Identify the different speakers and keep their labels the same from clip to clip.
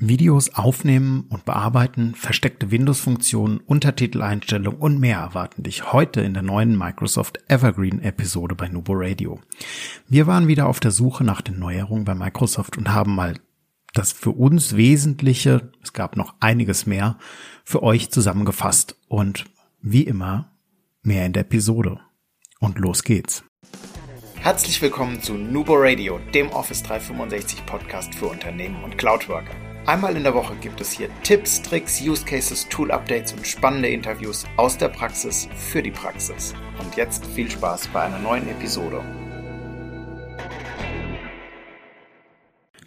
Speaker 1: Videos aufnehmen und bearbeiten, versteckte Windows-Funktionen, Untertiteleinstellungen und mehr erwarten dich heute in der neuen Microsoft Evergreen-Episode bei Nubo Radio. Wir waren wieder auf der Suche nach den Neuerungen bei Microsoft und haben mal das für uns Wesentliche, es gab noch einiges mehr, für euch zusammengefasst und wie immer mehr in der Episode. Und los geht's.
Speaker 2: Herzlich willkommen zu Nubo Radio, dem Office 365 Podcast für Unternehmen und Cloudworker. Einmal in der Woche gibt es hier Tipps, Tricks, Use Cases, Tool Updates und spannende Interviews aus der Praxis für die Praxis. Und jetzt viel Spaß bei einer neuen Episode.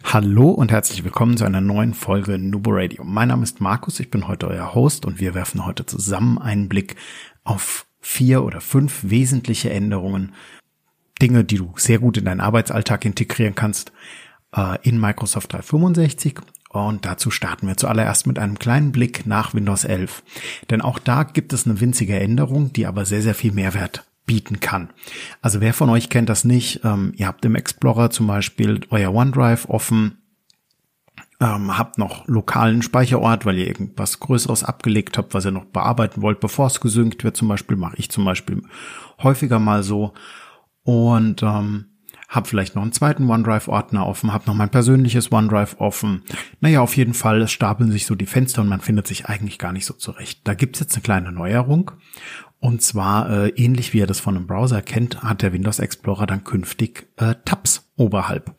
Speaker 1: Hallo und herzlich willkommen zu einer neuen Folge Nubo Radio. Mein Name ist Markus, ich bin heute euer Host und wir werfen heute zusammen einen Blick auf vier oder fünf wesentliche Änderungen, Dinge, die du sehr gut in deinen Arbeitsalltag integrieren kannst äh, in Microsoft 365 und dazu starten wir zuallererst mit einem kleinen Blick nach Windows 11. Denn auch da gibt es eine winzige Änderung, die aber sehr, sehr viel Mehrwert bieten kann. Also wer von euch kennt das nicht? Ähm, ihr habt im Explorer zum Beispiel euer OneDrive offen, ähm, habt noch lokalen Speicherort, weil ihr irgendwas Größeres abgelegt habt, was ihr noch bearbeiten wollt, bevor es gesynkt wird. Zum Beispiel mache ich zum Beispiel häufiger mal so. Und ähm, habe vielleicht noch einen zweiten OneDrive-Ordner offen, habe noch mein persönliches OneDrive offen. Naja, auf jeden Fall, es stapeln sich so die Fenster und man findet sich eigentlich gar nicht so zurecht. Da gibt's jetzt eine kleine Neuerung. Und zwar, äh, ähnlich wie ihr das von einem Browser kennt, hat der Windows Explorer dann künftig äh, Tabs oberhalb.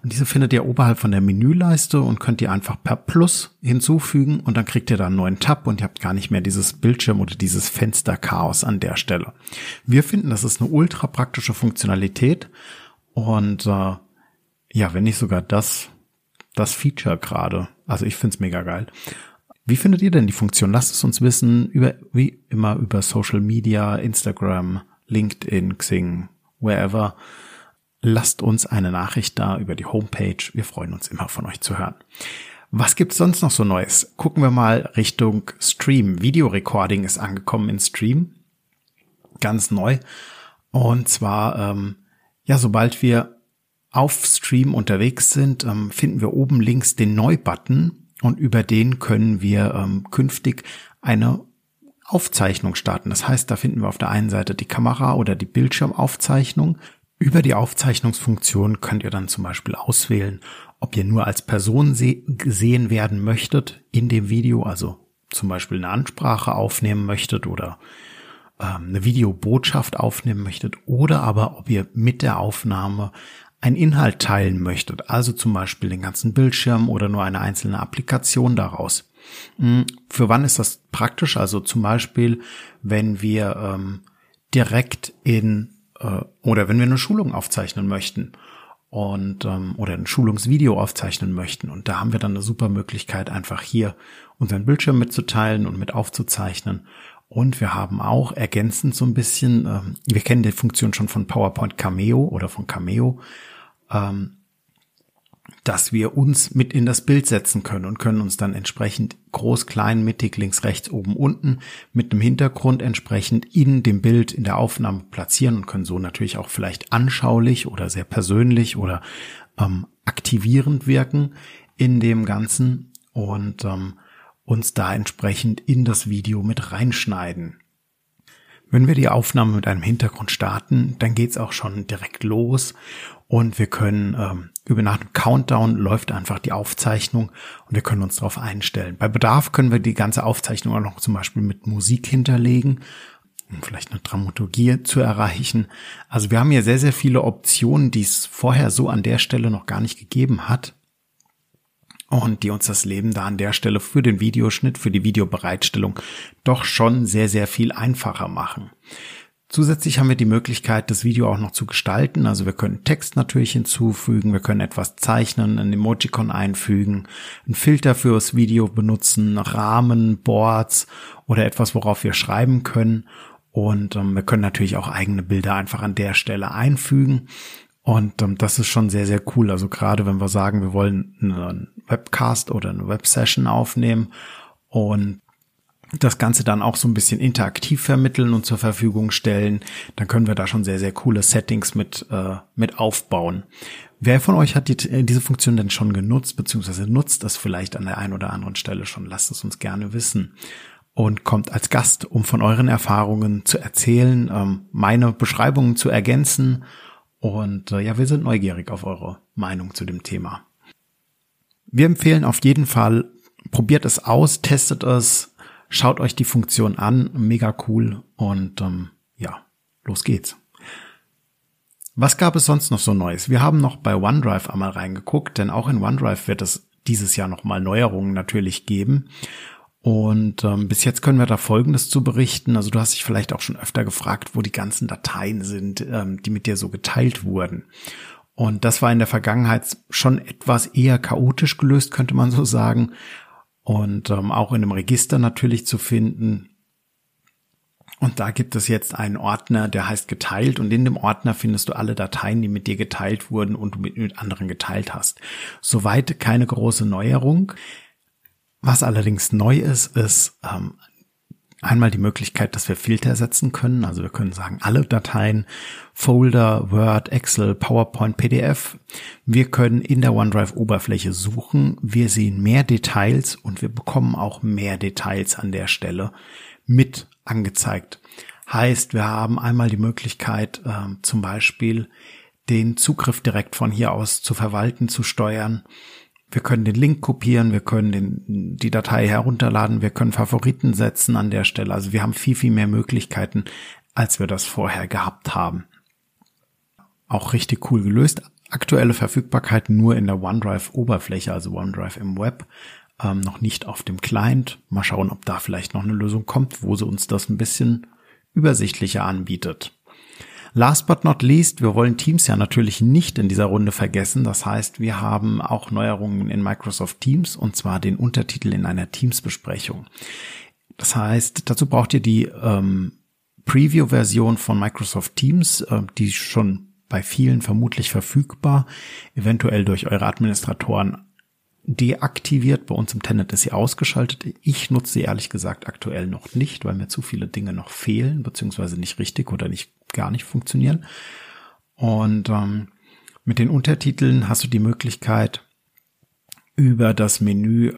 Speaker 1: Und diese findet ihr oberhalb von der Menüleiste und könnt ihr einfach per Plus hinzufügen und dann kriegt ihr da einen neuen Tab und ihr habt gar nicht mehr dieses Bildschirm oder dieses Fensterchaos an der Stelle. Wir finden, das ist eine ultra praktische Funktionalität und äh, ja, wenn nicht sogar das, das Feature gerade. Also ich find's mega geil. Wie findet ihr denn die Funktion? Lasst es uns wissen, über, wie immer über Social Media, Instagram, LinkedIn, Xing, wherever. Lasst uns eine Nachricht da über die Homepage. Wir freuen uns immer von euch zu hören. Was gibt's sonst noch so Neues? Gucken wir mal Richtung Stream. Videorecording ist angekommen in Stream. Ganz neu. Und zwar ähm, ja, sobald wir auf Stream unterwegs sind, ähm, finden wir oben links den Neu-Button und über den können wir ähm, künftig eine Aufzeichnung starten. Das heißt, da finden wir auf der einen Seite die Kamera oder die Bildschirmaufzeichnung. Über die Aufzeichnungsfunktion könnt ihr dann zum Beispiel auswählen, ob ihr nur als Person gesehen werden möchtet in dem Video, also zum Beispiel eine Ansprache aufnehmen möchtet oder ähm, eine Videobotschaft aufnehmen möchtet oder aber ob ihr mit der Aufnahme einen Inhalt teilen möchtet, also zum Beispiel den ganzen Bildschirm oder nur eine einzelne Applikation daraus. Hm, für wann ist das praktisch? Also zum Beispiel, wenn wir ähm, direkt in äh, oder wenn wir eine Schulung aufzeichnen möchten und ähm, oder ein Schulungsvideo aufzeichnen möchten und da haben wir dann eine super Möglichkeit einfach hier unseren Bildschirm mitzuteilen und mit aufzuzeichnen und wir haben auch ergänzend so ein bisschen, ähm, wir kennen die Funktion schon von PowerPoint Cameo oder von Cameo, ähm, dass wir uns mit in das Bild setzen können und können uns dann entsprechend groß, klein, mittig, links, rechts, oben, unten mit einem Hintergrund entsprechend in dem Bild in der Aufnahme platzieren und können so natürlich auch vielleicht anschaulich oder sehr persönlich oder ähm, aktivierend wirken in dem Ganzen. Und ähm, uns da entsprechend in das Video mit reinschneiden. Wenn wir die Aufnahme mit einem Hintergrund starten, dann geht's auch schon direkt los und wir können ähm, über nach dem Countdown läuft einfach die Aufzeichnung und wir können uns darauf einstellen. Bei Bedarf können wir die ganze Aufzeichnung auch noch zum Beispiel mit Musik hinterlegen, um vielleicht eine Dramaturgie zu erreichen. Also wir haben hier sehr, sehr viele Optionen, die es vorher so an der Stelle noch gar nicht gegeben hat und die uns das Leben da an der Stelle für den Videoschnitt, für die Videobereitstellung doch schon sehr, sehr viel einfacher machen. Zusätzlich haben wir die Möglichkeit, das Video auch noch zu gestalten. Also wir können Text natürlich hinzufügen, wir können etwas zeichnen, ein Emojicon einfügen, einen Filter fürs Video benutzen, Rahmen, Boards oder etwas, worauf wir schreiben können. Und ähm, wir können natürlich auch eigene Bilder einfach an der Stelle einfügen. Und ähm, das ist schon sehr, sehr cool. Also gerade wenn wir sagen, wir wollen einen Webcast oder eine Websession aufnehmen und das Ganze dann auch so ein bisschen interaktiv vermitteln und zur Verfügung stellen, dann können wir da schon sehr, sehr coole Settings mit, äh, mit aufbauen. Wer von euch hat die, äh, diese Funktion denn schon genutzt, beziehungsweise nutzt das vielleicht an der einen oder anderen Stelle schon? Lasst es uns gerne wissen. Und kommt als Gast, um von euren Erfahrungen zu erzählen, ähm, meine Beschreibungen zu ergänzen. Und äh, ja, wir sind neugierig auf eure Meinung zu dem Thema. Wir empfehlen auf jeden Fall, probiert es aus, testet es, Schaut euch die Funktion an, mega cool und ähm, ja, los geht's. Was gab es sonst noch so Neues? Wir haben noch bei OneDrive einmal reingeguckt, denn auch in OneDrive wird es dieses Jahr nochmal Neuerungen natürlich geben. Und ähm, bis jetzt können wir da Folgendes zu berichten. Also du hast dich vielleicht auch schon öfter gefragt, wo die ganzen Dateien sind, ähm, die mit dir so geteilt wurden. Und das war in der Vergangenheit schon etwas eher chaotisch gelöst, könnte man so sagen und ähm, auch in einem Register natürlich zu finden. Und da gibt es jetzt einen Ordner, der heißt geteilt und in dem Ordner findest du alle Dateien, die mit dir geteilt wurden und du mit, anderen geteilt hast. Soweit keine große Neuerung. Was allerdings neu ist, ist ähm, einmal die Möglichkeit, dass wir Filter setzen können. Also wir können sagen, alle Dateien, Folder, Word, Excel, PowerPoint, PDF. Wir können in der OneDrive-Oberfläche suchen. Wir sehen mehr Details und wir bekommen auch mehr Details an der Stelle mit angezeigt. Heißt, wir haben einmal die Möglichkeit, äh, zum Beispiel den Zugriff direkt von hier aus zu verwalten, zu steuern. Wir können den Link kopieren, wir können den, die Datei herunterladen, wir können Favoriten setzen an der Stelle. Also wir haben viel, viel mehr Möglichkeiten, als wir das vorher gehabt haben. Auch richtig cool gelöst. Aktuelle Verfügbarkeit nur in der OneDrive-Oberfläche, also OneDrive im Web, ähm, noch nicht auf dem Client. Mal schauen, ob da vielleicht noch eine Lösung kommt, wo sie uns das ein bisschen übersichtlicher anbietet. Last but not least, wir wollen Teams ja natürlich nicht in dieser Runde vergessen. Das heißt, wir haben auch Neuerungen in Microsoft Teams und zwar den Untertitel in einer Teams-Besprechung. Das heißt, dazu braucht ihr die ähm, Preview-Version von Microsoft Teams, äh, die schon bei vielen vermutlich verfügbar, eventuell durch eure Administratoren deaktiviert. Bei uns im Tenant ist sie ausgeschaltet. Ich nutze sie ehrlich gesagt aktuell noch nicht, weil mir zu viele Dinge noch fehlen, beziehungsweise nicht richtig oder nicht gar nicht funktionieren. Und ähm, mit den Untertiteln hast du die Möglichkeit, über das Menü,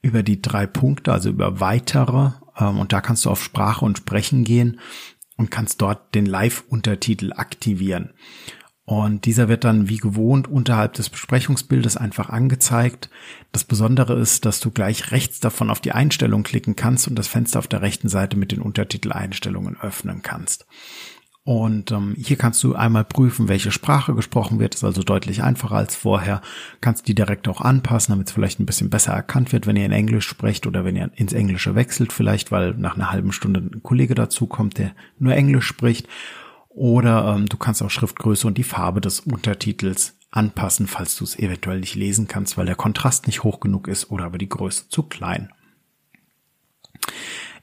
Speaker 1: über die drei Punkte, also über weitere, ähm, und da kannst du auf Sprache und Sprechen gehen und kannst dort den Live-Untertitel aktivieren. Und dieser wird dann wie gewohnt unterhalb des Besprechungsbildes einfach angezeigt. Das Besondere ist, dass du gleich rechts davon auf die Einstellung klicken kannst und das Fenster auf der rechten Seite mit den Untertiteleinstellungen öffnen kannst. Und ähm, hier kannst du einmal prüfen, welche Sprache gesprochen wird. Ist also deutlich einfacher als vorher. Kannst die direkt auch anpassen, damit es vielleicht ein bisschen besser erkannt wird, wenn ihr in Englisch sprecht oder wenn ihr ins Englische wechselt vielleicht, weil nach einer halben Stunde ein Kollege dazu kommt, der nur Englisch spricht. Oder ähm, du kannst auch Schriftgröße und die Farbe des Untertitels anpassen, falls du es eventuell nicht lesen kannst, weil der Kontrast nicht hoch genug ist oder aber die Größe zu klein.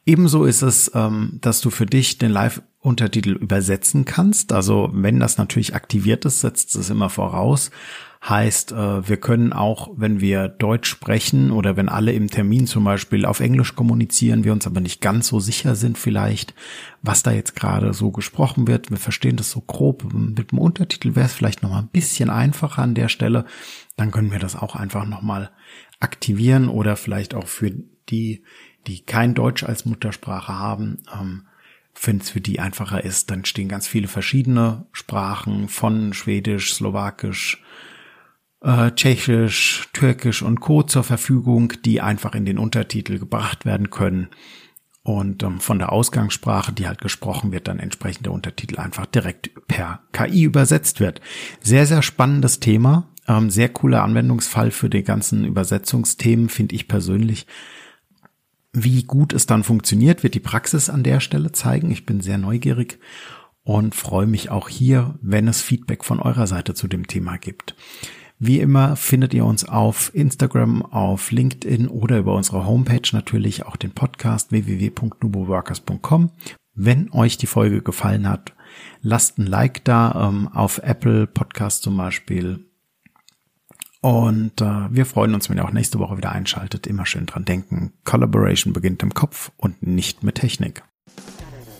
Speaker 1: Ebenso ist es, ähm, dass du für dich den Live-Untertitel übersetzen kannst. Also wenn das natürlich aktiviert ist, setzt es immer voraus. Heißt, äh, wir können auch, wenn wir Deutsch sprechen oder wenn alle im Termin zum Beispiel auf Englisch kommunizieren, wir uns aber nicht ganz so sicher sind vielleicht, was da jetzt gerade so gesprochen wird. Wir verstehen das so grob. Mit dem Untertitel wäre es vielleicht noch mal ein bisschen einfacher an der Stelle. Dann können wir das auch einfach noch mal aktivieren oder vielleicht auch für die, die kein Deutsch als Muttersprache haben, ähm, wenn es für die einfacher ist, dann stehen ganz viele verschiedene Sprachen von Schwedisch, Slowakisch, äh, Tschechisch, Türkisch und Co. zur Verfügung, die einfach in den Untertitel gebracht werden können. Und ähm, von der Ausgangssprache, die halt gesprochen wird, dann entsprechend der Untertitel einfach direkt per KI übersetzt wird. Sehr, sehr spannendes Thema. Ähm, sehr cooler Anwendungsfall für die ganzen Übersetzungsthemen, finde ich persönlich. Wie gut es dann funktioniert, wird die Praxis an der Stelle zeigen. Ich bin sehr neugierig und freue mich auch hier, wenn es Feedback von eurer Seite zu dem Thema gibt. Wie immer findet ihr uns auf Instagram, auf LinkedIn oder über unsere Homepage natürlich auch den Podcast www.nuboworkers.com. Wenn euch die Folge gefallen hat, lasst ein Like da ähm, auf Apple Podcast zum Beispiel. Und äh, wir freuen uns, wenn ihr auch nächste Woche wieder einschaltet. Immer schön dran denken. Collaboration beginnt im Kopf und nicht mit Technik.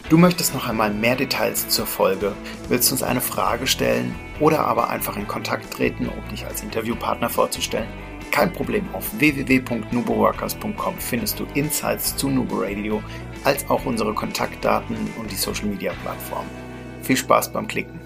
Speaker 2: Du möchtest noch einmal mehr Details zur Folge, willst uns eine Frage stellen oder aber einfach in Kontakt treten, um dich als Interviewpartner vorzustellen? Kein Problem, auf www.nuboworkers.com findest du Insights zu Nubo Radio, als auch unsere Kontaktdaten und die Social Media Plattform. Viel Spaß beim Klicken!